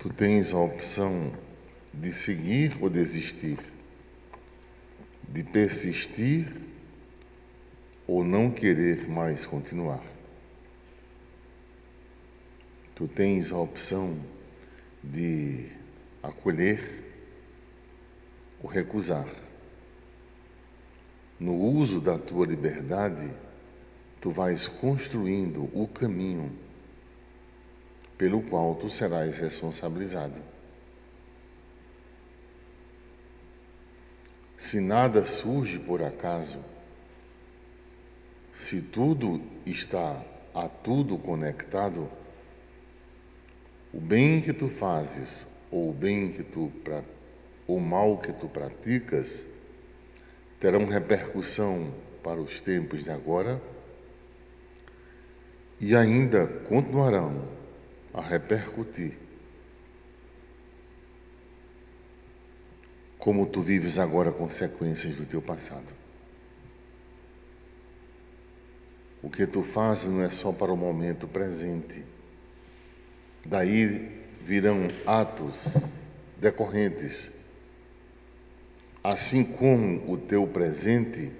Tu tens a opção de seguir ou desistir, de persistir ou não querer mais continuar. Tu tens a opção de acolher ou recusar. No uso da tua liberdade, tu vais construindo o caminho pelo qual tu serás responsabilizado. Se nada surge por acaso, se tudo está a tudo conectado, o bem que tu fazes ou o bem que tu o mal que tu praticas terão repercussão para os tempos de agora e ainda continuarão a repercutir. Como tu vives agora consequências do teu passado. O que tu fazes não é só para o momento presente. Daí virão atos decorrentes. Assim como o teu presente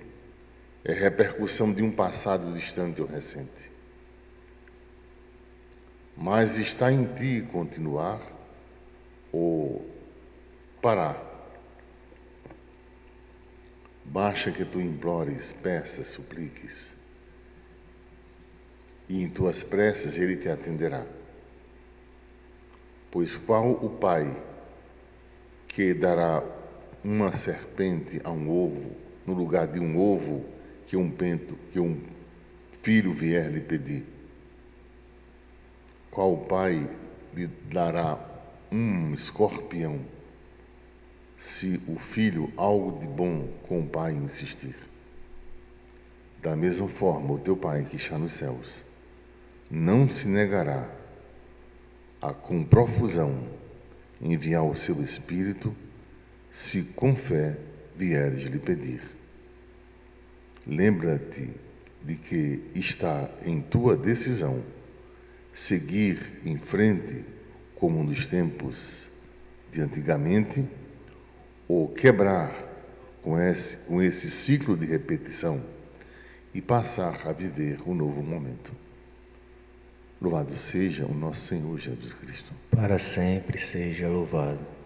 é repercussão de um passado distante ou recente. Mas está em ti continuar ou parar. Baixa que tu implores, peças, supliques e em tuas preces ele te atenderá. Pois qual o pai que dará uma serpente a um ovo, no lugar de um ovo que um pento, que um filho vier lhe pedir? Qual pai lhe dará um escorpião, se o filho algo de bom com o pai insistir? Da mesma forma, o teu pai que está nos céus não se negará a com profusão enviar o seu Espírito, se com fé vieres lhe pedir. Lembra-te de que está em tua decisão seguir em frente como nos tempos de antigamente, ou quebrar com esse, com esse ciclo de repetição e passar a viver um novo momento. Louvado seja o nosso Senhor Jesus Cristo. Para sempre seja louvado.